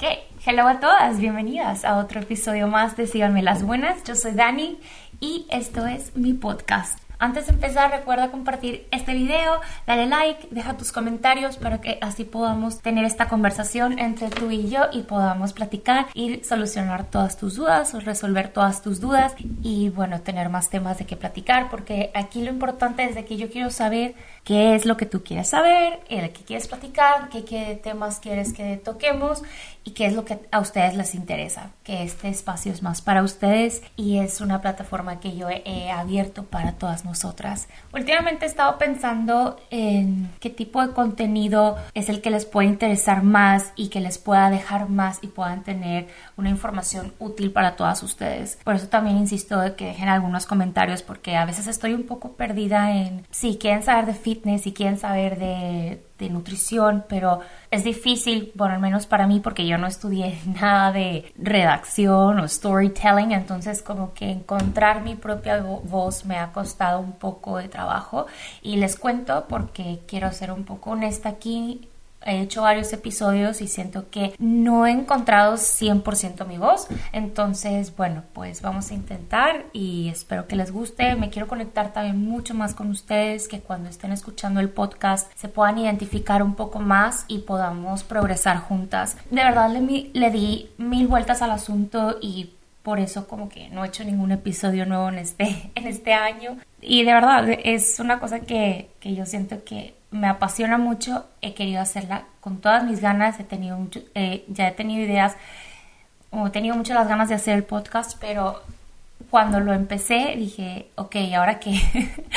Ok, hello a todas, bienvenidas a otro episodio más de Síganme las Buenas. Yo soy Dani y esto es mi podcast. Antes de empezar, recuerda compartir este video, dale like, deja tus comentarios para que así podamos tener esta conversación entre tú y yo y podamos platicar y solucionar todas tus dudas o resolver todas tus dudas y bueno, tener más temas de qué platicar porque aquí lo importante es de que yo quiero saber qué es lo que tú quieres saber, el que quieres platicar, qué, qué temas quieres que toquemos y qué es lo que a ustedes les interesa, que este espacio es más para ustedes y es una plataforma que yo he abierto para todas nosotras. Últimamente he estado pensando en qué tipo de contenido es el que les puede interesar más y que les pueda dejar más y puedan tener una información útil para todas ustedes. Por eso también insisto de que dejen algunos comentarios porque a veces estoy un poco perdida en si quieren saber de fitness, si quieren saber de de nutrición, pero es difícil, bueno, al menos para mí, porque yo no estudié nada de redacción o storytelling, entonces como que encontrar mi propia voz me ha costado un poco de trabajo. Y les cuento porque quiero ser un poco honesta aquí he hecho varios episodios y siento que no he encontrado 100% mi voz. Entonces, bueno, pues vamos a intentar y espero que les guste. Me quiero conectar también mucho más con ustedes, que cuando estén escuchando el podcast se puedan identificar un poco más y podamos progresar juntas. De verdad le, le di mil vueltas al asunto y por eso como que no he hecho ningún episodio nuevo en este, en este año. Y de verdad es una cosa que, que yo siento que me apasiona mucho, he querido hacerla con todas mis ganas, he tenido mucho, eh, ya he tenido ideas, o he tenido muchas las ganas de hacer el podcast, pero cuando lo empecé dije, ok, ¿ahora qué?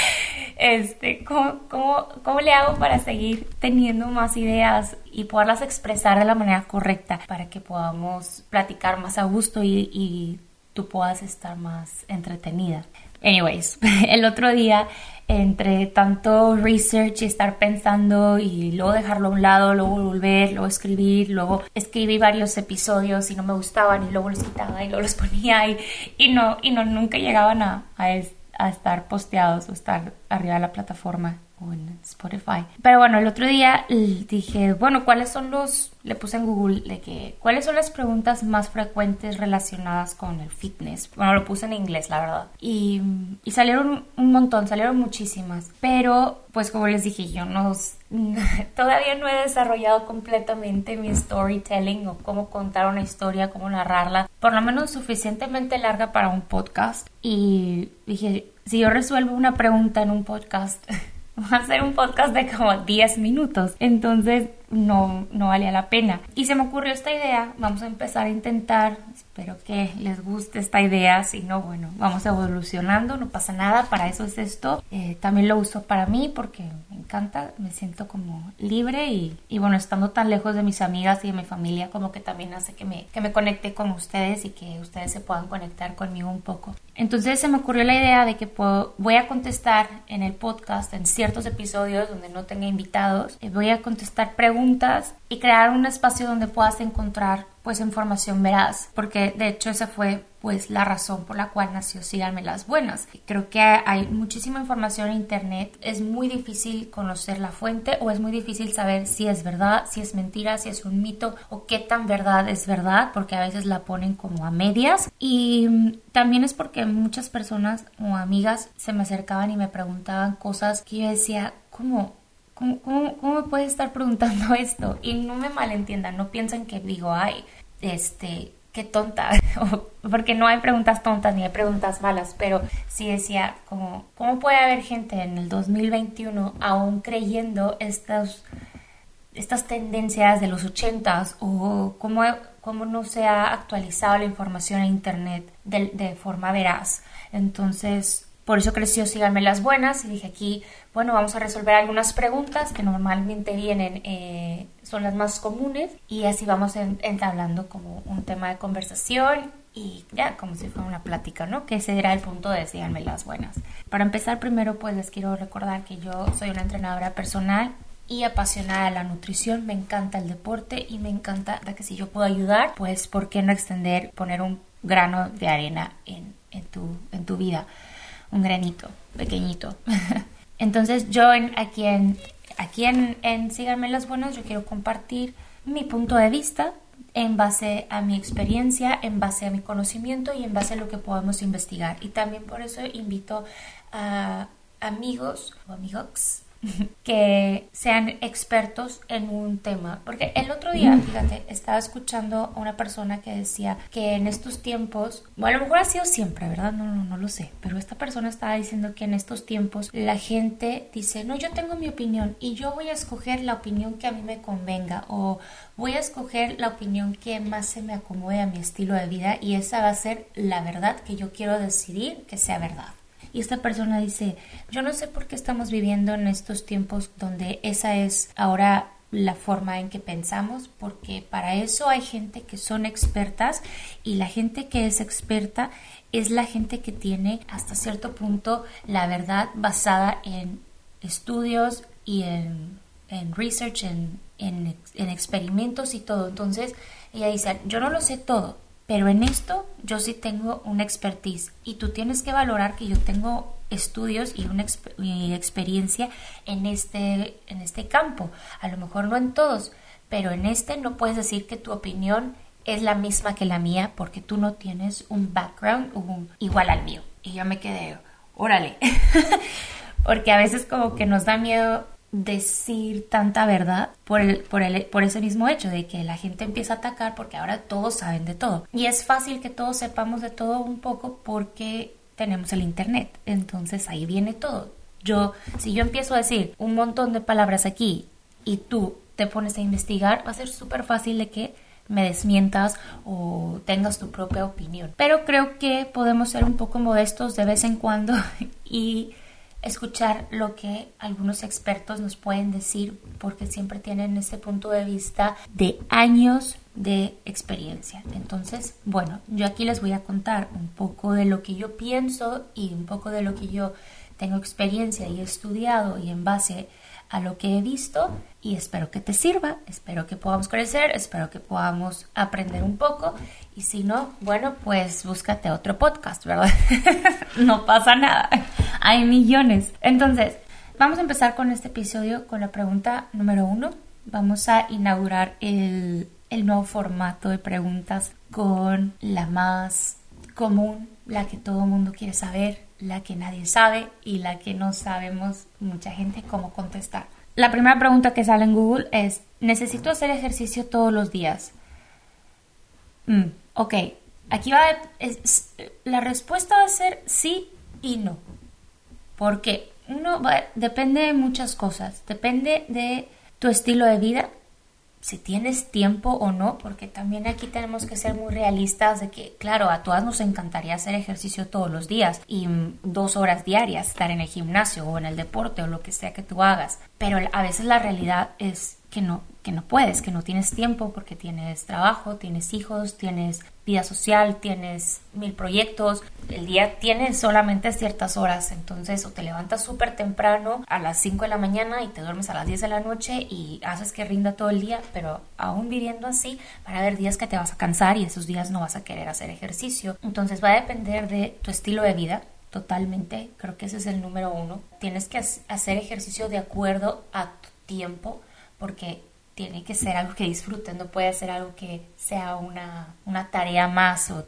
este, ¿cómo, cómo, cómo le hago para seguir teniendo más ideas y poderlas expresar de la manera correcta para que podamos platicar más a gusto y, y tú puedas estar más entretenida? Anyways, el otro día entre tanto research y estar pensando y luego dejarlo a un lado, luego volver, luego escribir, luego escribí varios episodios y no me gustaban y luego los quitaba y luego los ponía y, y no, y no, nunca llegaban a, a estar posteados o estar arriba de la plataforma en Spotify. Pero bueno, el otro día dije, bueno, ¿cuáles son los, le puse en Google de que, ¿cuáles son las preguntas más frecuentes relacionadas con el fitness? Bueno, lo puse en inglés, la verdad. Y, y salieron un montón, salieron muchísimas. Pero, pues como les dije, yo no, todavía no he desarrollado completamente mi storytelling o cómo contar una historia, cómo narrarla, por lo menos suficientemente larga para un podcast. Y dije, si yo resuelvo una pregunta en un podcast, va a ser un podcast de como 10 minutos. Entonces no, no valía la pena. Y se me ocurrió esta idea, vamos a empezar a intentar, espero que les guste esta idea, si no, bueno, vamos evolucionando, no pasa nada, para eso es esto. Eh, también lo uso para mí porque me encanta, me siento como libre y, y, bueno, estando tan lejos de mis amigas y de mi familia, como que también hace que me, que me conecte con ustedes y que ustedes se puedan conectar conmigo un poco. Entonces se me ocurrió la idea de que puedo, voy a contestar en el podcast, en ciertos episodios donde no tenga invitados, eh, voy a contestar preguntas y crear un espacio donde puedas encontrar pues información veraz, porque de hecho esa fue pues la razón por la cual nació Síganme las Buenas. Creo que hay muchísima información en internet, es muy difícil conocer la fuente o es muy difícil saber si es verdad, si es mentira, si es un mito o qué tan verdad es verdad, porque a veces la ponen como a medias y también es porque muchas personas o amigas se me acercaban y me preguntaban cosas que yo decía, ¿cómo? ¿Cómo, me puedes estar preguntando esto? Y no me malentiendan, no piensen que digo, ay, este, qué tonta, porque no hay preguntas tontas ni hay preguntas malas, pero sí decía, como, ¿cómo puede haber gente en el 2021 aún creyendo estas, estas tendencias de los 80s o cómo, cómo no se ha actualizado la información en Internet de, de forma veraz? Entonces, por eso creció Síganme las Buenas y dije aquí, bueno, vamos a resolver algunas preguntas que normalmente vienen, eh, son las más comunes y así vamos entablando como un tema de conversación y ya como si fuera una plática, ¿no? Que ese era el punto de Síganme las Buenas. Para empezar primero pues les quiero recordar que yo soy una entrenadora personal y apasionada de la nutrición, me encanta el deporte y me encanta que si yo puedo ayudar, pues ¿por qué no extender, poner un grano de arena en, en, tu, en tu vida? Un granito pequeñito. Entonces yo en, aquí en, aquí en, en Síganme las Buenas yo quiero compartir mi punto de vista en base a mi experiencia, en base a mi conocimiento y en base a lo que podamos investigar. Y también por eso invito a amigos o amigos que sean expertos en un tema. Porque el otro día, fíjate, estaba escuchando a una persona que decía que en estos tiempos, bueno, a lo mejor ha sido siempre, ¿verdad? No, no, no lo sé, pero esta persona estaba diciendo que en estos tiempos la gente dice, no, yo tengo mi opinión y yo voy a escoger la opinión que a mí me convenga o voy a escoger la opinión que más se me acomode a mi estilo de vida y esa va a ser la verdad que yo quiero decidir que sea verdad. Y esta persona dice, yo no sé por qué estamos viviendo en estos tiempos donde esa es ahora la forma en que pensamos, porque para eso hay gente que son expertas y la gente que es experta es la gente que tiene hasta cierto punto la verdad basada en estudios y en, research, en, en experimentos y todo. Entonces ella dice, yo no lo sé todo, pero en esto yo sí tengo una expertise y tú tienes que valorar que yo tengo estudios y una experiencia en este, en este campo. A lo mejor no en todos, pero en este no puedes decir que tu opinión es la misma que la mía porque tú no tienes un background igual al mío. Y yo me quedé, órale, porque a veces como que nos da miedo decir tanta verdad por, el, por, el, por ese mismo hecho de que la gente empieza a atacar porque ahora todos saben de todo. Y es fácil que todos sepamos de todo un poco porque tenemos el Internet. Entonces ahí viene todo. Yo, si yo empiezo a decir un montón de palabras aquí y tú te pones a investigar, va a ser súper fácil de que me desmientas o tengas tu propia opinión. Pero creo que podemos ser un poco modestos de vez en cuando y escuchar lo que algunos expertos nos pueden decir porque siempre tienen ese punto de vista de años de experiencia. Entonces, bueno, yo aquí les voy a contar un poco de lo que yo pienso y un poco de lo que yo tengo experiencia y estudiado y en base a lo que he visto y espero que te sirva, espero que podamos crecer, espero que podamos aprender un poco y si no, bueno, pues búscate otro podcast, ¿verdad? no pasa nada, hay millones. Entonces, vamos a empezar con este episodio con la pregunta número uno. Vamos a inaugurar el, el nuevo formato de preguntas con la más común, la que todo el mundo quiere saber, la que nadie sabe y la que no sabemos mucha gente cómo contestar. La primera pregunta que sale en Google es, ¿necesito hacer ejercicio todos los días? Mm, ok, aquí va, la respuesta va a ser sí y no. Porque uno va, depende de muchas cosas, depende de tu estilo de vida, si tienes tiempo o no, porque también aquí tenemos que ser muy realistas de que, claro, a todas nos encantaría hacer ejercicio todos los días y mm, dos horas diarias, estar en el gimnasio o en el deporte o lo que sea que tú hagas, pero a veces la realidad es que no, que no puedes, que no tienes tiempo porque tienes trabajo, tienes hijos, tienes vida social, tienes mil proyectos, el día tienes solamente ciertas horas, entonces o te levantas súper temprano a las 5 de la mañana y te duermes a las 10 de la noche y haces que rinda todo el día, pero aún viviendo así van a haber días que te vas a cansar y esos días no vas a querer hacer ejercicio, entonces va a depender de tu estilo de vida, totalmente, creo que ese es el número uno, tienes que hacer ejercicio de acuerdo a tu tiempo, porque tiene que ser algo que disfruten, no puede ser algo que sea una, tarea más o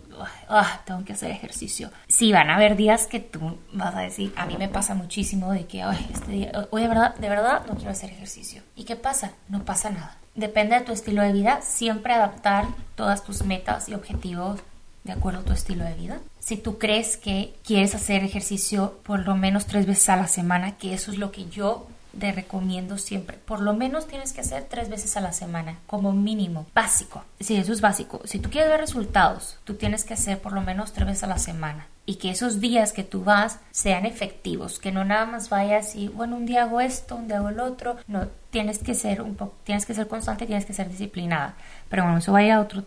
ah, tengo que hacer ejercicio. Sí, van a haber días que tú vas a decir, a mí me pasa muchísimo de que este hoy de verdad, de verdad no quiero hacer ejercicio. ¿Y qué pasa? No pasa nada. Depende de tu estilo de vida, siempre adaptar todas tus metas y objetivos de acuerdo a tu estilo de vida. Si tú crees que quieres hacer ejercicio por lo menos tres veces a la semana, que eso es lo que yo te recomiendo siempre. Por lo menos tienes que hacer tres veces a la semana, como mínimo. Básico. Sí, eso es básico. Si tú quieres ver resultados, tú tienes que hacer por lo menos tres veces a la semana. Y que esos días que tú vas sean efectivos, que no nada más vayas y, bueno, un día hago esto, un día hago el otro. No, tienes que ser un poco, tienes que ser constante, tienes que ser disciplinada. Pero bueno, eso vaya a otro,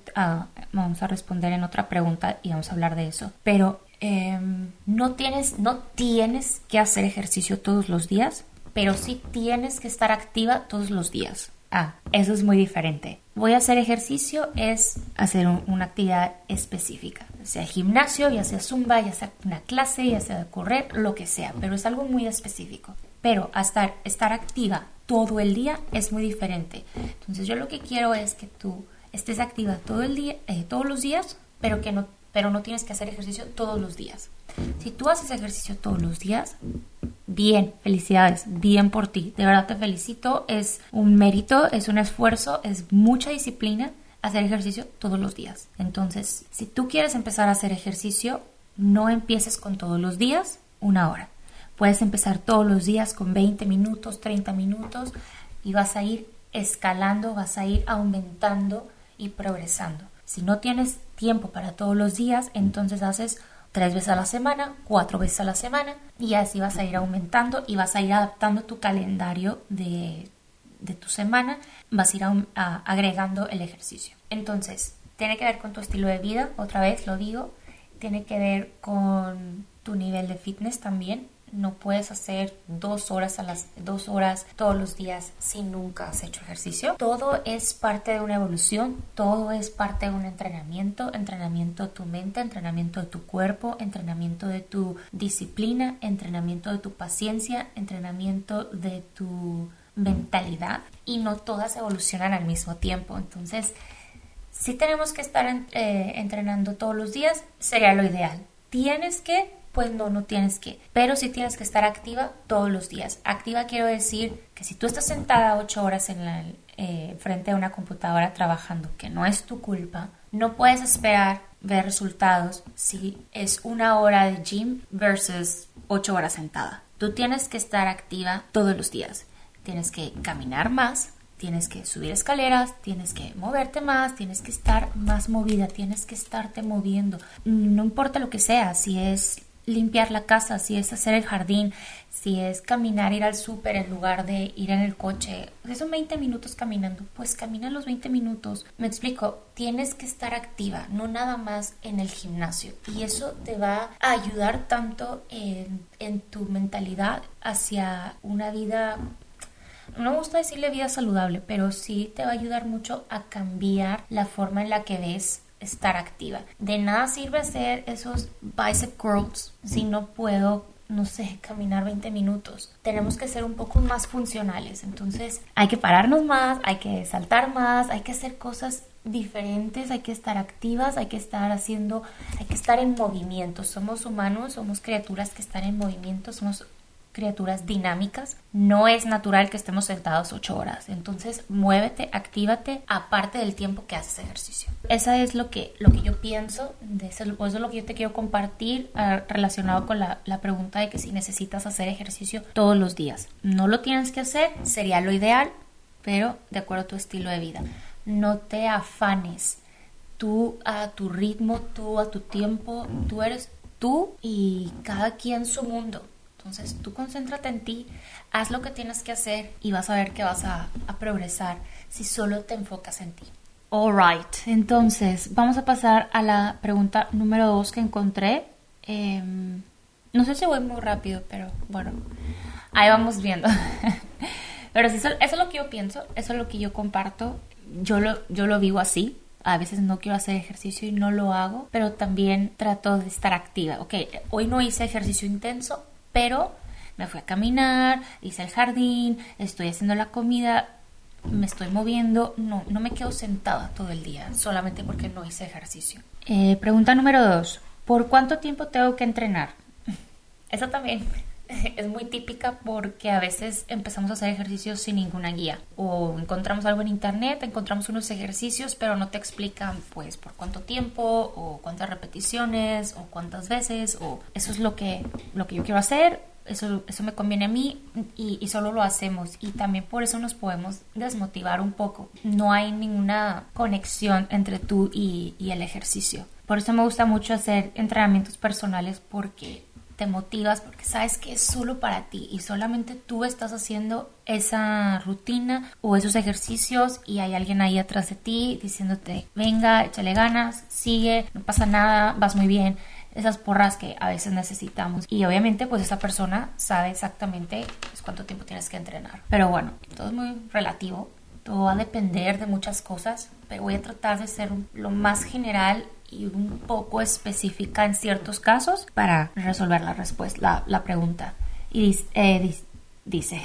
vamos a responder en otra pregunta y vamos a hablar de eso. Pero em, no tienes, no tienes que hacer ejercicio todos los días, pero sí tienes que estar activa todos los días. Ah, eso es muy diferente. Voy a hacer ejercicio es hacer una actividad específica, sea gimnasio, ya sea zumba, ya sea una clase, ya sea correr, lo que sea, pero es algo muy específico. Pero estar, estar activa todo el día es muy diferente. Entonces yo lo que quiero es que tú estés activa todo el día, eh, todos los días, pero que no, pero no tienes que hacer ejercicio todos los días. Si tú haces ejercicio todos los días, bien, felicidades, bien por ti. De verdad te felicito, es un mérito, es un esfuerzo, es mucha disciplina hacer ejercicio todos los días. Entonces, si tú quieres empezar a hacer ejercicio, no empieces con todos los días una hora. Puedes empezar todos los días con 20 minutos, 30 minutos y vas a ir escalando, vas a ir aumentando y progresando. Si no tienes tiempo para todos los días, entonces haces tres veces a la semana, cuatro veces a la semana y así vas a ir aumentando y vas a ir adaptando tu calendario de, tu semana, vas a ir agregando el ejercicio. Entonces, tiene que ver con tu estilo de vida, otra vez lo digo, tiene que ver con tu nivel de fitness también, no puedes hacer dos horas a las dos horas todos los días si nunca has hecho ejercicio. Todo es parte de una evolución, todo es parte de un entrenamiento, entrenamiento de tu mente, entrenamiento de tu cuerpo, entrenamiento de tu disciplina, entrenamiento de tu paciencia, entrenamiento de tu mentalidad y no todas evolucionan al mismo tiempo. Entonces, si tenemos que estar eh, entrenando todos los días, sería lo ideal. Tienes que pues no, no tienes que. Pero sí tienes que estar activa todos los días. Activa quiero decir que si tú estás sentada ocho horas en la, eh, frente a una computadora trabajando, que no es tu culpa, no puedes esperar ver resultados si es una hora de gym versus ocho horas sentada. Tú tienes que estar activa todos los días. Tienes que caminar más, tienes que subir escaleras, tienes que moverte más, tienes que estar más movida, tienes que estarte moviendo. No importa lo que sea, si es limpiar la casa, si es hacer el jardín, si es caminar, ir al súper en lugar de ir en el coche. Son 20 minutos caminando, pues camina los 20 minutos. Me explico, tienes que estar activa, no nada más en el gimnasio. Y eso te va a ayudar tanto en, en tu mentalidad hacia una vida no me gusta decirle vida saludable, pero sí te va a ayudar mucho a cambiar la forma en la que ves estar activa. De nada sirve hacer esos bicep curls si no puedo no sé, caminar 20 minutos. Tenemos que ser un poco más funcionales. Entonces, hay que pararnos más, hay que saltar más, hay que hacer cosas diferentes, hay que estar activas, hay que estar haciendo, hay que estar en movimiento. Somos humanos, somos criaturas que están en movimiento, somos criaturas dinámicas. No es natural que estemos sentados ocho horas. Entonces, muévete, actívate, aparte del tiempo que haces ejercicio. Esa es lo que, lo que yo pienso, de eso, es lo que yo te quiero compartir ah, relacionado con la, la pregunta de que si necesitas hacer ejercicio todos los días. No lo tienes que hacer, sería lo ideal, pero de acuerdo a tu estilo de vida. No te afanes. Tú a tu ritmo, tú a tu tiempo, tú eres tú y cada quien su mundo. Entonces tú concéntrate en ti, haz lo que tienes que hacer y vas a ver que vas a, progresar si solo te enfocas en ti. Alright, entonces vamos a pasar a la pregunta número dos que encontré. Em, no sé si voy muy rápido, pero bueno, ahí vamos viendo. pero eso, eso, es lo que yo pienso, eso es lo que yo comparto. Yo lo, yo lo vivo así, a veces no quiero hacer ejercicio y no lo hago, pero también trato de estar activa. Ok, hoy no hice ejercicio intenso, pero me fui a caminar, hice el jardín, estoy haciendo la comida, me estoy moviendo, no, no me quedo sentada todo el día solamente porque no hice ejercicio. Eh, pregunta número dos, ¿por cuánto tiempo tengo que entrenar? Eso también es muy típica porque a veces empezamos a hacer ejercicios sin ninguna guía o encontramos algo en internet, encontramos unos ejercicios pero no te explican pues por cuánto tiempo o cuántas repeticiones o cuántas veces o eso es lo que, lo que yo quiero hacer, eso, eso me conviene a mí y, y solo lo hacemos y también por eso nos podemos desmotivar un poco. No hay ninguna conexión entre tú y, y el ejercicio. Por eso me gusta mucho hacer entrenamientos personales porque te motivas porque sabes que es solo para ti y solamente tú estás haciendo esa rutina o esos ejercicios y hay alguien ahí atrás de ti diciéndote, venga, échale ganas, sigue, no pasa nada, vas muy bien. Esas porras que a veces necesitamos. Y obviamente pues esa persona sabe exactamente pues, cuánto tiempo tienes que entrenar. Pero bueno, todo es muy relativo. Todo va a depender de muchas cosas, pero voy a tratar de ser lo más general y un poco específica en ciertos casos para resolver la respuesta, la, pregunta. Y eh, dice,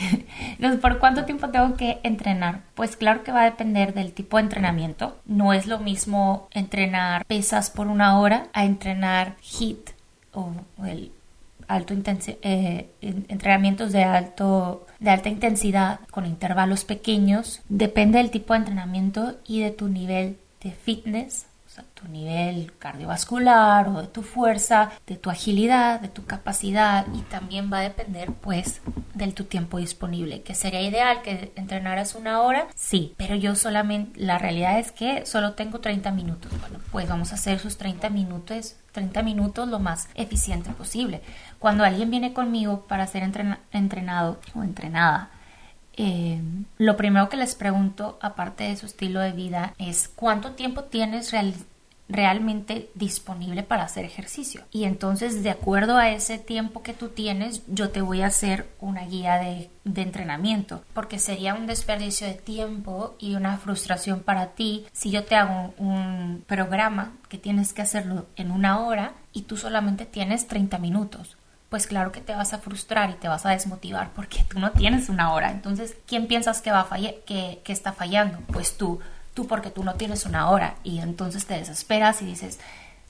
¿por cuánto tiempo tengo que entrenar? Pues claro que va a depender del tipo de entrenamiento. No es lo mismo entrenar pesas por una hora a entrenar HIT o el alto eh, entrenamientos de alto de alta intensidad con intervalos pequeños depende del tipo de entrenamiento y de tu nivel de fitness tu nivel cardiovascular o de tu fuerza, de tu agilidad, de tu capacidad y también va a depender pues del tu tiempo disponible, que sería ideal que entrenaras una hora, sí, pero yo solamente, la realidad es que solo tengo 30 minutos, bueno, pues vamos a hacer sus 30 minutos 30 minutos lo más eficiente posible. Cuando alguien viene conmigo para ser entrenado o entrenada, eh, lo primero que les pregunto, aparte de su estilo de vida, es cuánto tiempo tienes realmente disponible para hacer ejercicio. Y entonces, de acuerdo a ese tiempo que tú tienes, yo te voy a hacer una guía de, entrenamiento, porque sería un desperdicio de tiempo y una frustración para ti si yo te hago un programa que tienes que hacerlo en una hora y tú solamente tienes 30 minutos pues claro que te vas a frustrar y te vas a desmotivar porque tú no tienes una hora. Entonces, ¿quién piensas que va a que, que está fallando? Pues tú, tú porque tú no tienes una hora y entonces te desesperas y dices,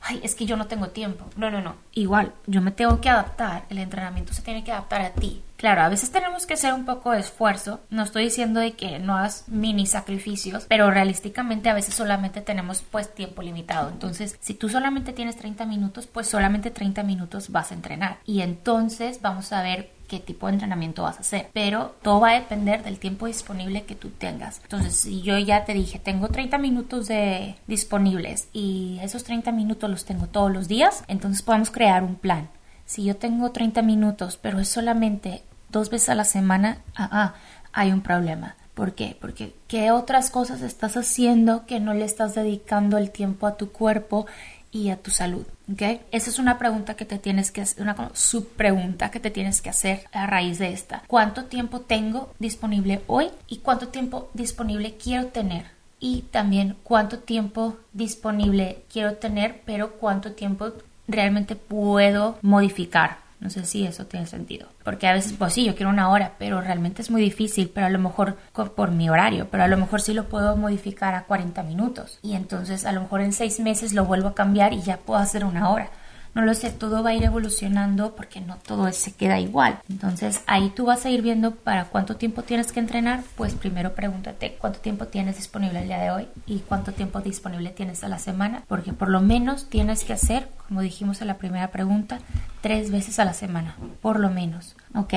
ay, es que yo no tengo tiempo. No, no, no. Igual, yo me tengo que adaptar. El entrenamiento se tiene que adaptar a ti. Claro, a veces tenemos que hacer un poco de esfuerzo. No estoy diciendo de que no hagas mini sacrificios, pero realísticamente a veces solamente tenemos pues tiempo limitado. Entonces, si tú solamente tienes 30 minutos, pues solamente 30 minutos vas a entrenar. Y entonces vamos a ver qué tipo de entrenamiento vas a hacer. Pero todo va a depender del tiempo disponible que tú tengas. Entonces, si yo ya te dije, tengo 30 minutos de disponibles y esos 30 minutos los tengo todos los días, entonces podemos crear un plan. Si yo tengo 30 minutos, pero es solamente dos veces a la semana, ah, ah, hay un problema. ¿Por qué? Porque ¿qué otras cosas estás haciendo que no le estás dedicando el tiempo a tu cuerpo y a tu salud? ¿Ok? Esa es una pregunta que te tienes que hacer, una subpregunta que te tienes que hacer a raíz de esta. ¿Cuánto tiempo tengo disponible hoy y cuánto tiempo disponible quiero tener? Y también cuánto tiempo disponible quiero tener, pero cuánto tiempo realmente puedo modificar no sé si eso tiene sentido. Porque a veces, pues sí, yo quiero una hora, pero realmente es muy difícil, pero a lo mejor por mi horario, pero a lo mejor sí lo puedo modificar a 40 minutos. Y entonces a lo mejor en seis meses lo vuelvo a cambiar y ya puedo hacer una hora no lo sé, todo va a ir evolucionando porque no todo se queda igual. Entonces ahí tú vas a ir viendo para cuánto tiempo tienes que entrenar, pues primero pregúntate cuánto tiempo tienes disponible el día de hoy y cuánto tiempo disponible tienes a la semana, porque por lo menos tienes que hacer, como dijimos en la primera pregunta, tres veces a la semana, por lo menos. Ok,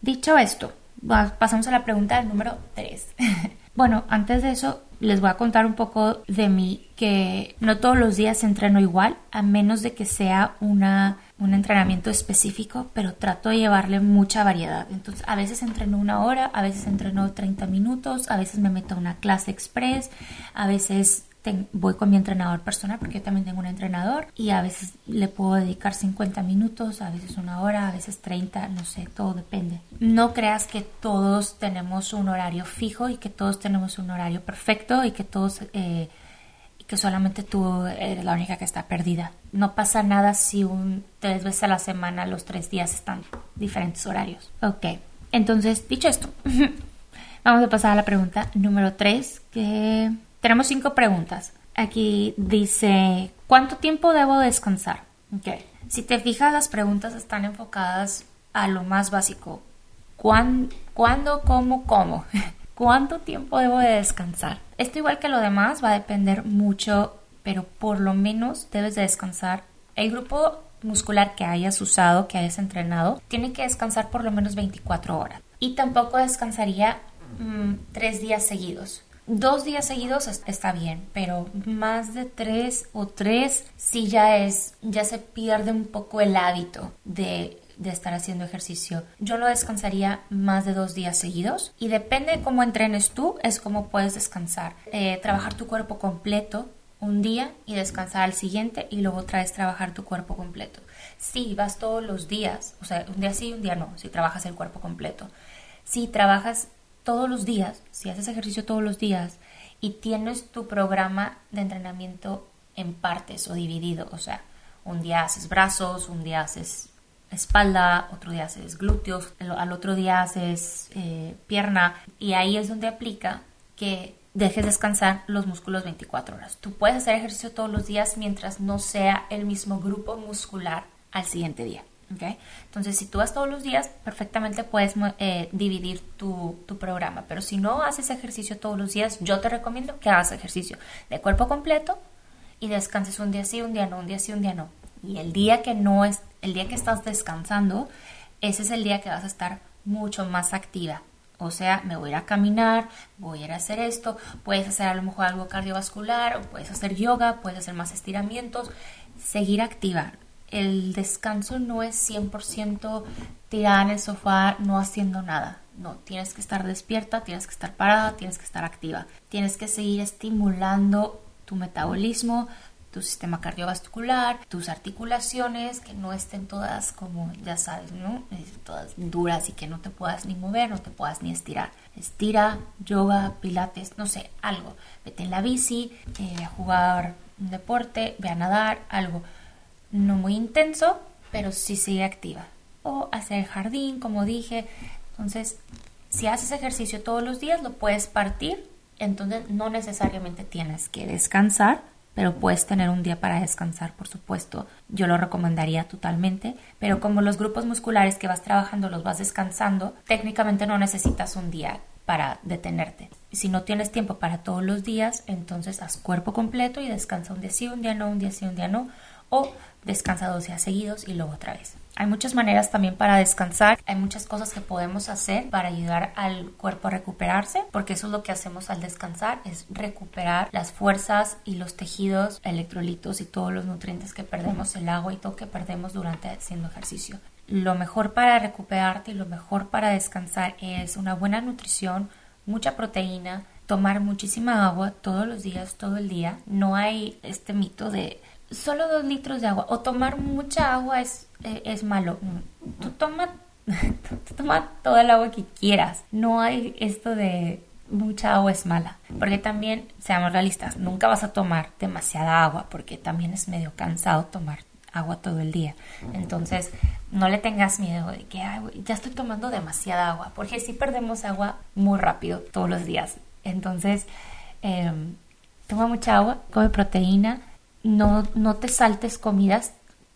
dicho esto, pasamos a la pregunta número tres. bueno, antes de eso, les voy a contar un poco de mí que no todos los días entreno igual, a menos de que sea una, un entrenamiento específico, pero trato de llevarle mucha variedad. Entonces, a veces entreno una hora, a veces entreno 30 minutos, a veces me meto a una clase express, a veces voy con mi entrenador personal porque yo también tengo un entrenador y a veces le puedo dedicar 50 minutos, a veces una hora, a veces 30, no sé, todo depende. No creas que todos tenemos un horario fijo y que todos tenemos un horario perfecto y que todos... Eh, que solamente tú eres la única que está perdida. No pasa nada si un tres veces a la semana los tres días están diferentes horarios. Ok, entonces dicho esto, vamos a pasar a la pregunta número tres que tenemos cinco preguntas. Aquí dice, ¿cuánto tiempo debo descansar? Okay. Si te fijas, las preguntas están enfocadas a lo más básico. ¿Cuándo, cómo, cómo? ¿Cuánto tiempo debo de descansar? Esto igual que lo demás va a depender mucho, pero por lo menos debes de descansar. El grupo muscular que hayas usado, que hayas entrenado, tiene que descansar por lo menos 24 horas. Y tampoco descansaría mm, tres días seguidos. Dos días seguidos está bien, pero más de tres o tres sí ya es, ya se pierde un poco el hábito de de estar haciendo ejercicio. Yo lo descansaría más de dos días seguidos y depende de cómo entrenes tú, es como puedes descansar. Eh, trabajar tu cuerpo completo un día y descansar al siguiente y luego otra vez trabajar tu cuerpo completo. Si vas todos los días, o sea, un día sí, un día no, si trabajas el cuerpo completo. Si trabajas todos los días, si haces ejercicio todos los días y tienes tu programa de entrenamiento en partes o dividido, o sea, un día haces brazos, un día haces espalda, otro día haces glúteos, al otro día haces eh, pierna y ahí es donde aplica que dejes descansar los músculos 24 horas. Tú puedes hacer ejercicio todos los días mientras no sea el mismo grupo muscular al siguiente día. ¿Okay? Entonces, si tú vas todos los días, perfectamente puedes eh, dividir tu, programa. Pero si no haces ejercicio todos los días, yo te recomiendo que hagas ejercicio de cuerpo completo y descanses un día sí, un día no, un día sí, un día no. Y el día que no es, el día que estás descansando, ese es el día que vas a estar mucho más activa. O sea, me voy a ir a caminar, voy a ir a hacer esto, puedes hacer a lo mejor algo cardiovascular, puedes hacer yoga, puedes hacer más estiramientos, seguir activa. El descanso no es 100% tirada en el sofá, no haciendo nada. No, tienes que estar despierta, tienes que estar parada, tienes que estar activa. Tienes que seguir estimulando tu metabolismo, tu sistema cardiovascular, tus articulaciones, que no estén todas como, ya sabes, ¿no? Todas duras y que no te puedas ni mover, no te puedas ni estirar. Estira, yoga, pilates, no sé, algo. Vete en la bici, eh, a jugar un deporte, ve a nadar, algo. No muy intenso, pero sí sigue activa. O hacer jardín, como dije. Entonces, si haces ejercicio todos los días, lo puedes partir. Entonces, no necesariamente tienes que descansar pero puedes tener un día para descansar, por supuesto. Yo lo recomendaría totalmente, pero como los grupos musculares que vas trabajando los vas descansando, técnicamente no necesitas un día para detenerte. Si no tienes tiempo para todos los días, entonces haz cuerpo completo y descansa un día sí, un día no, un día sí, un día no, o descansa dos días seguidos y luego otra vez. Hay muchas maneras también para descansar, hay muchas cosas que podemos hacer para ayudar al cuerpo a recuperarse, porque eso es lo que hacemos al descansar, es recuperar las fuerzas y los tejidos, electrolitos y todos los nutrientes que perdemos, el agua y todo que perdemos durante haciendo ejercicio. Lo mejor para recuperarte y lo mejor para descansar es una buena nutrición, mucha proteína, tomar muchísima agua todos los días, todo el día. No hay este mito de solo dos litros de agua o tomar mucha agua es, eh, es malo. Tú toma, toma toda el agua que quieras. No hay esto de mucha agua es mala. Porque también, seamos realistas, nunca vas a tomar demasiada agua porque también es medio cansado tomar agua todo el día. Entonces, no le tengas miedo de que ya estoy tomando demasiada agua, porque si perdemos agua muy rápido todos los días. Entonces, em, toma mucha agua, come proteína, no, no te saltes comidas,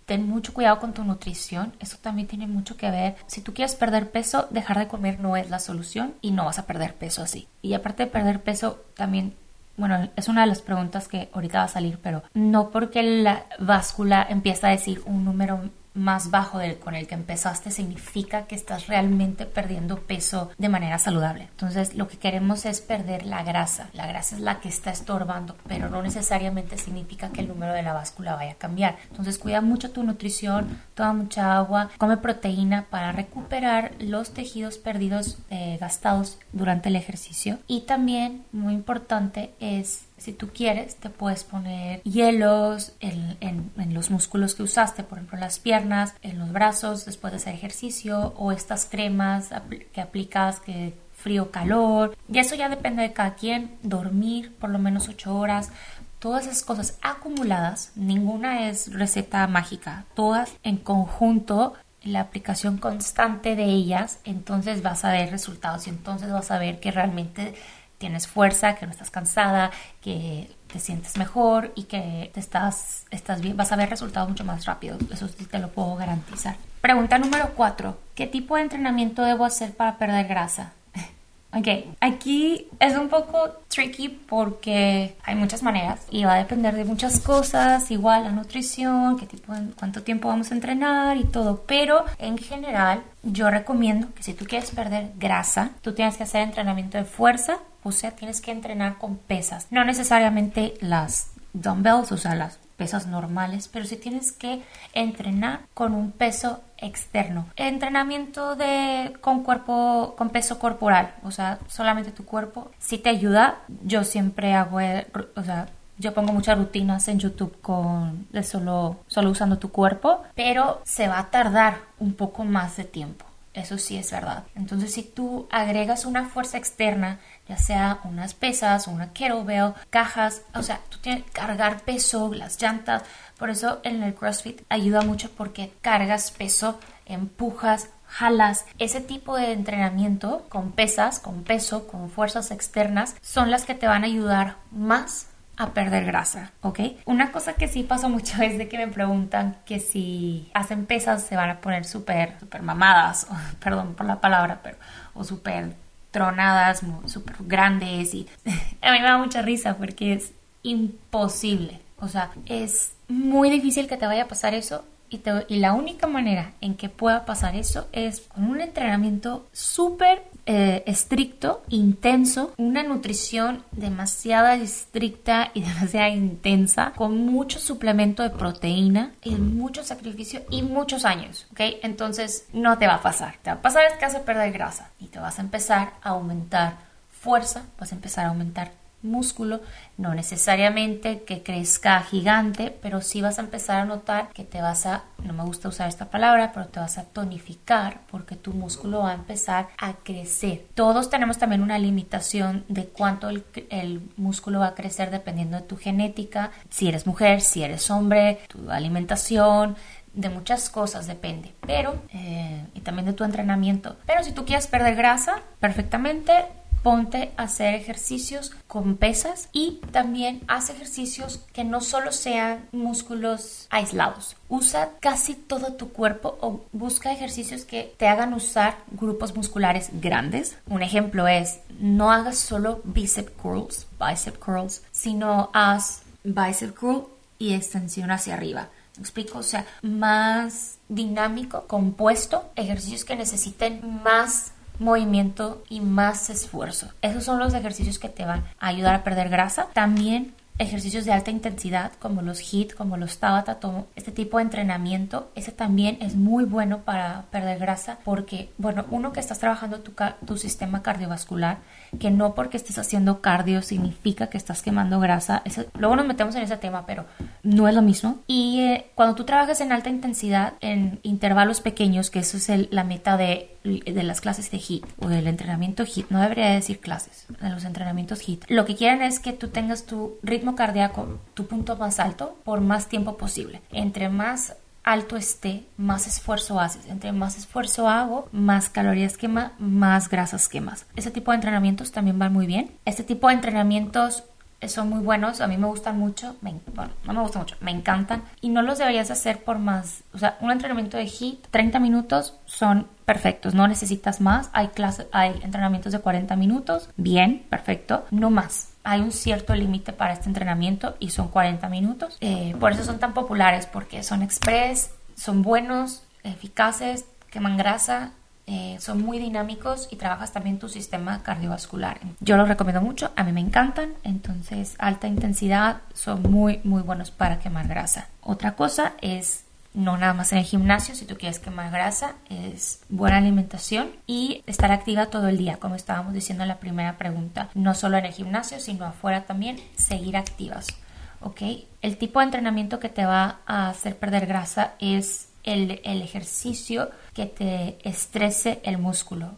ten mucho cuidado con tu nutrición, eso también tiene mucho que ver. Si tú quieres perder peso, dejar de comer no es la solución y no vas a perder peso así. Y aparte de perder peso, también bueno, es una de las preguntas que ahorita va a salir, pero no porque la báscula empieza a decir un número más bajo del con el que empezaste significa que estás realmente perdiendo peso de manera saludable. Entonces, lo que queremos es perder la grasa. La grasa es la que está estorbando, pero no necesariamente significa que el número de la báscula vaya a cambiar. Entonces, cuida mucho tu nutrición, toma mucha agua, come proteína para recuperar los tejidos perdidos, eh, gastados durante el ejercicio. Y también, muy importante, es si tú quieres, te puedes poner hielos en, en, los músculos que usaste, por ejemplo, las piernas, en los brazos después de hacer ejercicio o estas cremas que aplicas que frío, calor. Y eso ya depende de cada quien. Dormir por lo menos 8 horas. Todas esas cosas acumuladas, ninguna es receta mágica. Todas en conjunto la aplicación constante de ellas, entonces vas a ver resultados y entonces vas a ver que realmente tienes fuerza, que no estás cansada, que te sientes mejor y que te estás, estás bien, vas a ver resultados mucho más rápido. Eso sí te lo puedo garantizar. Pregunta número 4. ¿Qué tipo de entrenamiento debo hacer para perder grasa? Ok, aquí es un poco tricky porque hay muchas maneras y va a depender de muchas cosas, igual la nutrición, qué tipo, cuánto tiempo vamos a entrenar y todo, pero en general yo recomiendo que si tú quieres perder grasa, tú tienes que hacer entrenamiento de fuerza, o sea, tienes que entrenar con pesas, no necesariamente las dumbbells, o sea, las pesas normales, pero si tienes que entrenar con un peso externo. Entrenamiento de con cuerpo con peso corporal, o sea, solamente tu cuerpo, si te ayuda. Yo siempre hago, eh, o sea, yo pongo muchas rutinas en YouTube con de solo solo usando tu cuerpo, pero se va a tardar un poco más de tiempo. Eso sí es verdad. Entonces, si tú agregas una fuerza externa, ya sea unas pesas, una kettlebell, cajas, o sea, tú tienes que cargar peso, las llantas. Por eso en el CrossFit ayuda mucho porque cargas peso empujas, jalas. Ese tipo de entrenamiento con pesas, con peso, con fuerzas externas, son las que te van a ayudar más a perder grasa, ¿ok? Una cosa que sí pasa mucho es de que me preguntan que si hacen pesas se van a poner súper, súper mamadas, perdón por la palabra, pero, o súper tronadas, súper grandes y a mí me da mucha risa porque es imposible, o sea, es muy difícil que te vaya a pasar eso y, y, la única manera en que pueda pasar eso es con un entrenamiento súper eh, estricto, intenso, una nutrición demasiado estricta y demasiado intensa, con mucho suplemento de proteína, y mucho sacrificio y muchos años, ¿ok? Entonces no te va a pasar. Te va a pasar es que vas a perder grasa y te vas a empezar a aumentar fuerza, vas a empezar a aumentar músculo, no necesariamente que crezca gigante, pero sí vas a empezar a notar que te vas a, no me gusta usar esta palabra, pero te vas a tonificar porque tu músculo va a empezar a crecer. Todos tenemos también una limitación de cuánto el, músculo va a crecer dependiendo de tu genética, si eres mujer, si eres hombre, tu alimentación, de muchas cosas depende, pero eh, y también de tu entrenamiento. Pero si tú quieres perder grasa, perfectamente ponte a hacer ejercicios con pesas y también haz ejercicios que no solo sean músculos aislados. Usa casi todo tu cuerpo o busca ejercicios que te hagan usar grupos musculares grandes. Un ejemplo es no hagas solo bicep curls, bicep curls, sino haz bicep curl y extensión hacia arriba. ¿Me explico? O sea, más dinámico, compuesto, ejercicios que necesiten más movimiento y más esfuerzo. Esos son los ejercicios que te van a ayudar a perder grasa. También ejercicios de alta intensidad como los HIIT, como los Tabata, este tipo de entrenamiento, ese también es muy bueno para perder grasa porque, bueno, uno que estás trabajando tu, tu sistema cardiovascular, que no porque estés haciendo cardio significa que estás quemando grasa, luego nos metemos en ese tema, pero no es lo mismo. Y eh, cuando tú trabajas en alta intensidad, en intervalos pequeños, que eso es la meta de de las clases de HIT o del entrenamiento HIT, no debería decir clases, de los entrenamientos HIT, lo que quieren es que tú tengas tu ritmo cardíaco, tu punto más alto, por más tiempo posible. Entre más alto esté, más esfuerzo haces. Entre más esfuerzo hago, más calorías quema, más grasas quemas. Ese tipo de entrenamientos también van muy bien. Este tipo de entrenamientos son muy buenos, a mí me gustan mucho, bueno, no me gustan mucho, me encantan y no los deberías hacer por más, o sea, un entrenamiento de HIIT, 30 minutos son perfectos, no necesitas más, hay clases, hay entrenamientos de 40 minutos, bien, perfecto, no más. Hay un cierto límite para este entrenamiento y son 40 minutos. Eh, por eso son tan populares, porque son express, son buenos, eficaces, queman grasa eh, son muy dinámicos y trabajas también tu sistema cardiovascular. Yo los recomiendo mucho, a mí me encantan, entonces alta intensidad son muy muy buenos para quemar grasa. Otra cosa es no nada más en el gimnasio, si tú quieres quemar grasa, es buena alimentación y estar activa todo el día, como estábamos diciendo en la primera pregunta, no solo en el gimnasio, sino afuera también, seguir activas. ¿Ok? El tipo de entrenamiento que te va a hacer perder grasa es el, ejercicio que te estrese el músculo.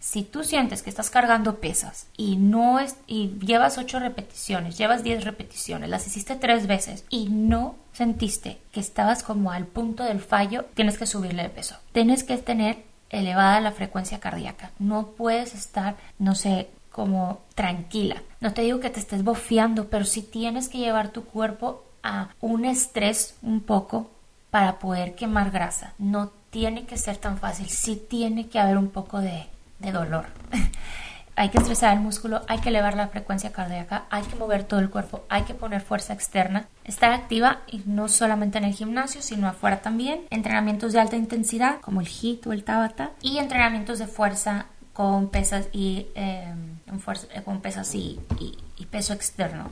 Si tú sientes que estás cargando pesas y no es, y llevas 8 repeticiones, llevas 10 repeticiones, las hiciste tres veces y no sentiste que estabas como al punto del fallo, tienes que subirle el peso. Tienes que tener elevada la frecuencia cardíaca. No puedes estar, no sé, como tranquila. No te digo que te estés bofeando, pero sí tienes que llevar tu cuerpo a un estrés un poco para poder quemar grasa. No tiene que ser tan fácil, sí tiene que haber un poco de, dolor. hay que estresar el músculo, hay que elevar la frecuencia cardíaca, hay que mover todo el cuerpo, hay que poner fuerza externa, estar activa y no solamente en el gimnasio, sino afuera también. Entrenamientos de alta intensidad como el HIIT o el Tabata y entrenamientos de fuerza con pesas y em, con pesas y peso externo.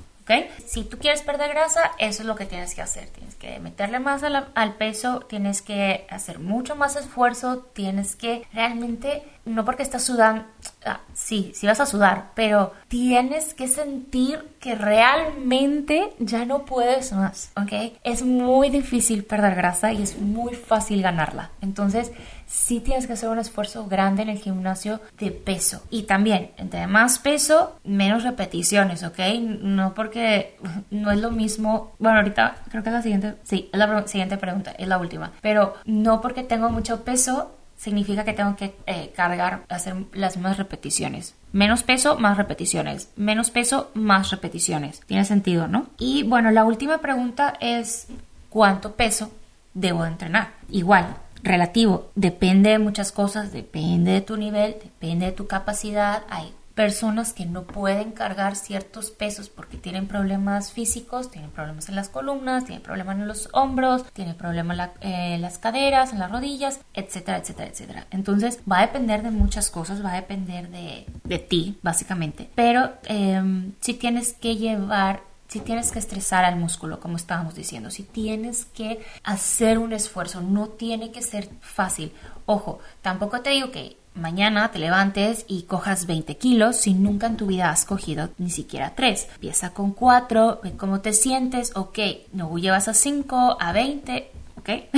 Si tú quieres perder grasa, eso es lo que tienes que hacer. Tienes que meterle más al peso, tienes que hacer mucho más esfuerzo, tienes que realmente no porque estás sudando, ah, sí, sí vas a sudar, pero tienes que sentir que realmente ya no puedes más, ¿ok? Es muy difícil perder grasa y es muy fácil ganarla. Entonces, sí tienes que hacer un esfuerzo grande en el gimnasio de peso. Y también, entre más peso, menos repeticiones, ¿ok? No porque no es lo mismo. Bueno, ahorita creo que es la siguiente. Sí, es la siguiente pregunta, es la última. Pero no porque tengo mucho peso significa que tengo que eh, cargar, hacer las mismas repeticiones. Menos peso, más repeticiones. Menos peso, más repeticiones. Tiene sentido, ¿no? Y bueno, la última pregunta es ¿cuánto peso debo entrenar? Igual, relativo, depende de muchas cosas, depende de tu nivel, depende de tu capacidad. Hay personas que no pueden cargar ciertos pesos porque tienen problemas físicos, tienen problemas en las columnas, tienen problemas en los hombros, tienen problemas en las caderas, en las rodillas, etcétera, etcétera, etcétera. Entonces va a depender de muchas cosas, va a depender de, de ti, básicamente. Pero eh, si tienes que llevar si tienes que estresar al músculo, como estábamos diciendo, si tienes que hacer un esfuerzo, no tiene que ser fácil. Ojo, tampoco te digo que mañana te levantes y cojas 20 kilos si nunca en tu vida has cogido ni siquiera 3. Empieza con 4, ve cómo te sientes, ok, no llevas a 5, a 20, ¿ok?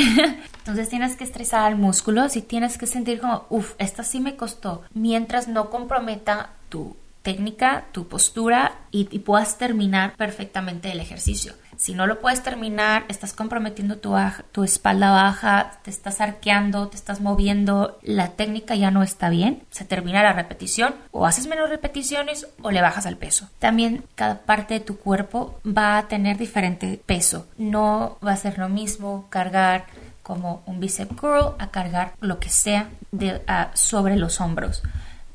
Entonces tienes que estresar al músculo, si tienes que sentir como, uff, esta sí me costó, mientras no comprometa tu técnica, tu postura y, puedas terminar perfectamente el ejercicio. Si no lo puedes terminar, estás comprometiendo tu, espalda baja, te estás arqueando, te estás moviendo, la técnica ya no está bien, se termina la repetición, o haces menos repeticiones o le bajas al peso. También cada parte de tu cuerpo va a tener diferente peso. No va a ser lo mismo cargar como un bicep curl a cargar lo que sea sobre los hombros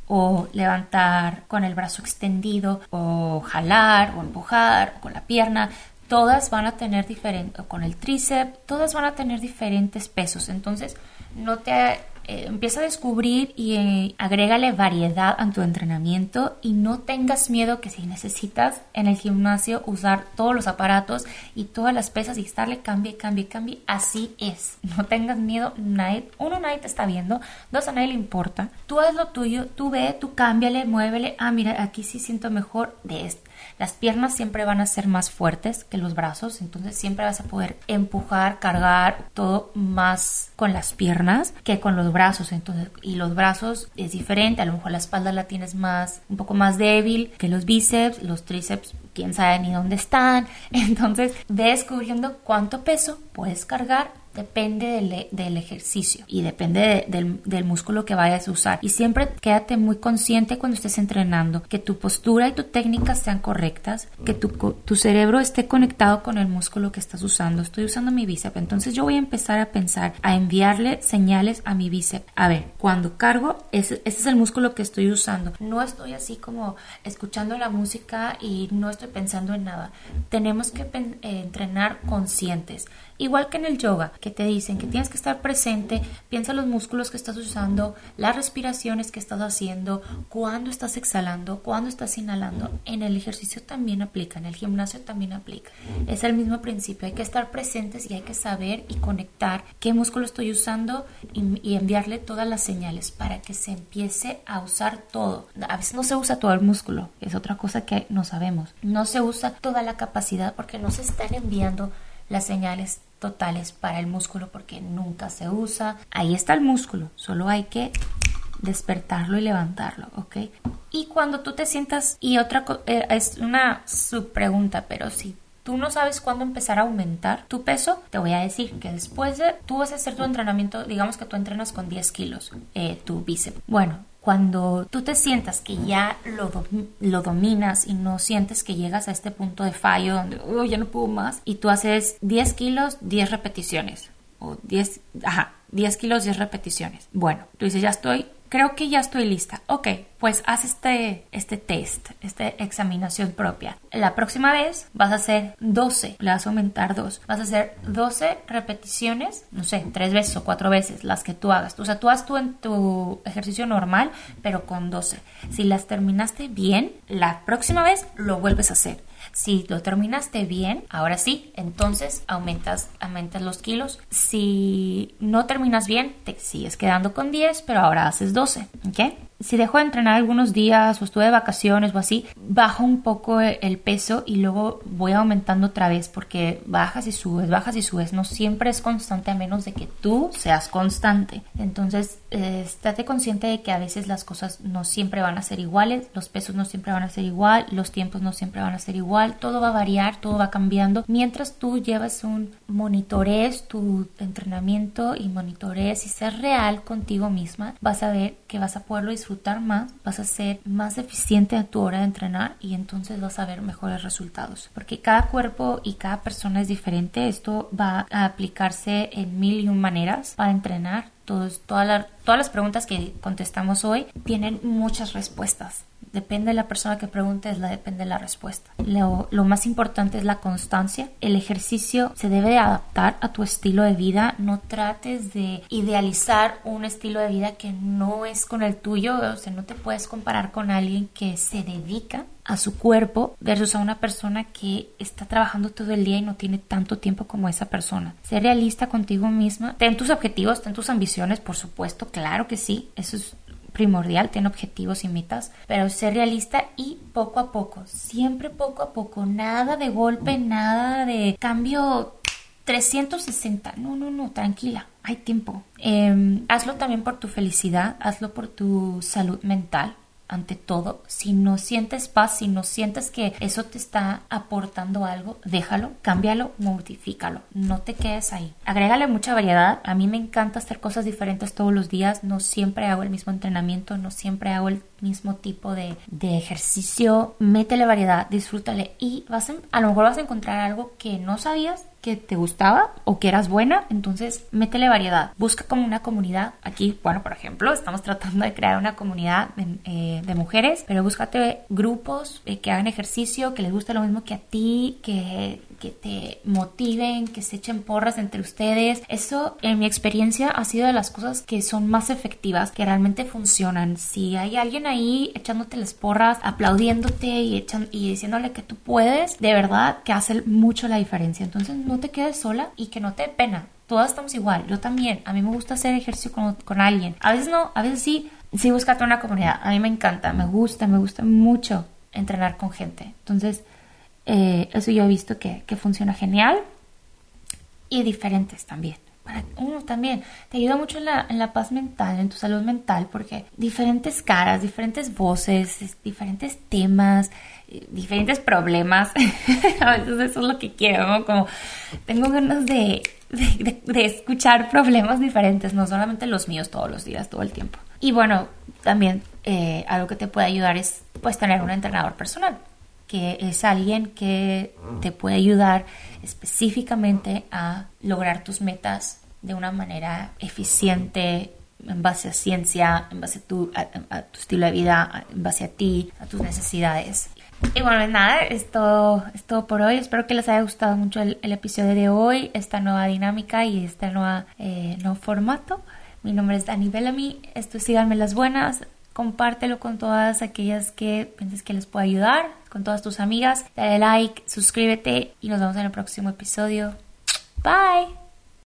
o levantar con el brazo extendido o jalar o empujar con la pierna. Todas van a tener diferentes con el tríceps todas van a tener diferentes pesos. Entonces no te eh, empieza a descubrir y eh, agrégale variedad a tu entrenamiento y no tengas miedo que si necesitas en el gimnasio usar todos los aparatos y todas las pesas y estarle cambie, cambie, cambie, así es. No tengas miedo, nadie, uno nadie te está viendo, dos a nadie le importa. Tú haz lo tuyo, tú ve, tú cámbiale, muévele, ah mira, aquí sí siento mejor de esto las piernas siempre van a ser más fuertes que los brazos, entonces siempre vas a poder empujar, cargar todo más con las piernas que con los brazos. Entonces, y los brazos es diferente, a lo mejor la espalda la tienes más, un poco más débil que los bíceps, los tríceps, quién sabe ni dónde están. Entonces, descubriendo cuánto peso puedes cargar depende del, ejercicio y depende del, músculo que vayas a usar. Y siempre quédate muy consciente cuando estés entrenando que tu postura y tu técnica sean correctas, que tu, tu cerebro esté conectado con el músculo que estás usando. Estoy usando mi bíceps, entonces yo voy a empezar a pensar, a enviarle señales a mi bíceps. A ver, cuando cargo, ese, ese es el músculo que estoy usando. No estoy así como escuchando la música y no estoy pensando en nada. Tenemos que eh, entrenar conscientes. Igual que en el yoga, que te dicen que tienes que estar presente, piensa los músculos que estás usando, las respiraciones que estás haciendo, cuándo estás exhalando, cuándo estás inhalando. En el ejercicio también aplica, en el gimnasio también aplica. Es el mismo principio, hay que estar presentes y hay que saber y conectar qué músculo estoy usando y, y enviarle todas las señales para que se empiece a usar todo. A veces no se usa todo el músculo, es otra cosa que no sabemos. No se usa toda la capacidad porque no se están enviando las señales totales para el músculo porque nunca se usa. Ahí está el músculo, solo hay que despertarlo y levantarlo, ¿ok? Y cuando tú te sientas, y otra eh, es una subpregunta, pero si tú no sabes cuándo empezar a aumentar tu peso, te voy a decir que después de tú vas a hacer tu entrenamiento, digamos que tú entrenas con 10 kilos, eh, tu bíceps. Bueno, cuando tú te sientas que ya lo, lo, dominas y no sientes que llegas a este punto de fallo donde oh, ya no puedo más y tú haces 10 kilos, 10 repeticiones o 10, ajá, 10 kilos, 10 repeticiones. Bueno, tú dices, ya estoy creo que ya estoy lista. Ok, pues haz este, este test, esta examinación propia. La próxima vez vas a hacer 12, le vas a aumentar 2. Vas a hacer 12 repeticiones, no sé, tres veces o cuatro veces, las que tú hagas. O sea, tú haz tú en tu ejercicio normal, pero con 12. Si las terminaste bien, la próxima vez lo vuelves a hacer. Si lo terminaste bien, ahora sí, entonces aumentas, aumentas los kilos. Si no terminas bien, te sigues quedando con 10, pero ahora haces 12, ¿ok? si dejo de entrenar algunos días o estuve de vacaciones o así, bajo un poco el peso y luego voy aumentando otra vez porque bajas y subes, bajas y subes. No siempre es constante a menos de que tú seas constante. Entonces, eh, estate consciente de que a veces las cosas no siempre van a ser iguales, los pesos no siempre van a ser igual, los tiempos no siempre van a ser igual, todo va a variar, todo va cambiando. Mientras tú llevas un monitorees tu entrenamiento y monitorees y ser real contigo misma, vas a ver que vas a poderlo disfrutar más, vas a ser más eficiente a tu hora de entrenar y entonces vas a ver mejores resultados. Porque cada cuerpo y cada persona es diferente. Esto va a aplicarse en mil y un maneras para entrenar. Todos, todas las preguntas que contestamos hoy tienen muchas respuestas. Depende de la persona que preguntes, la depende de la respuesta. Lo, lo, más importante es la constancia. El ejercicio se debe de adaptar a tu estilo de vida. No trates de idealizar un estilo de vida que no es con el tuyo. O sea, no te puedes comparar con alguien que se dedica a su cuerpo versus a una persona que está trabajando todo el día y no tiene tanto tiempo como esa persona. Sé realista contigo misma. Ten tus objetivos, ten tus ambiciones, por supuesto, claro que sí. Eso es primordial, ten objetivos y metas, pero ser realista y poco a poco, siempre poco a poco, nada de golpe, nada de cambio 360, no, no, no, tranquila, hay tiempo. Em, hazlo también por tu felicidad, hazlo por tu salud mental, ante todo, si no sientes paz, si no sientes que eso te está aportando algo, déjalo, cámbialo, modifícalo, no te quedes ahí. Agrégale mucha variedad, a mí me encanta hacer cosas diferentes todos los días, no siempre hago el mismo entrenamiento, no siempre hago el mismo tipo de, de ejercicio, métele variedad, disfrútale y vas a lo mejor vas a encontrar algo que no sabías que te gustaba o que eras buena, entonces métele variedad. Busca como una comunidad. Aquí, bueno, por ejemplo, estamos tratando de crear una comunidad de, eh, mujeres, pero búscate grupos eh, que hagan ejercicio, que les guste lo mismo que a ti, que, que te motiven, que se echen porras entre ustedes. Eso, en mi experiencia, ha sido de las cosas que son más efectivas, que realmente funcionan. Si hay alguien ahí echándote las porras, aplaudiéndote y, echan, y diciéndole que tú puedes, de verdad que hace mucho la diferencia. Entonces, no te quedes sola y que no te dé pena. Todas estamos igual. Yo también. A mí me gusta hacer ejercicio con, alguien. A veces no, a veces sí. Sí, búscate una comunidad. A mí me encanta, me gusta, me gusta mucho entrenar con gente. Entonces, eh, eso yo he visto que, funciona genial. Y diferentes también. Uno también. Te ayuda mucho en la, en la paz mental, en tu salud mental, porque diferentes caras, diferentes voces, diferentes temas, eh, diferentes problemas. a veces eso es lo que quiero, Como tengo ganas de, de, de, escuchar problemas diferentes, no solamente los míos todos los días, todo el tiempo. Y bueno, también eh, algo que te puede ayudar es pues tener un entrenador personal que es alguien que te puede ayudar específicamente a lograr tus metas de una manera eficiente, en base a ciencia, en base a tu, a, tu estilo de vida, en base a ti, a tus necesidades. Y bueno, pues nada, esto es todo por hoy. Espero que les haya gustado mucho el, episodio de hoy, esta nueva dinámica y este nueva, eh, nuevo formato. Mi nombre es Dani Bellamy. Esto es Síganme las Buenas. Compártelo con todas aquellas que pienses que les puede ayudar, con todas tus amigas. Dale like, suscríbete y nos vemos en el próximo episodio. Bye.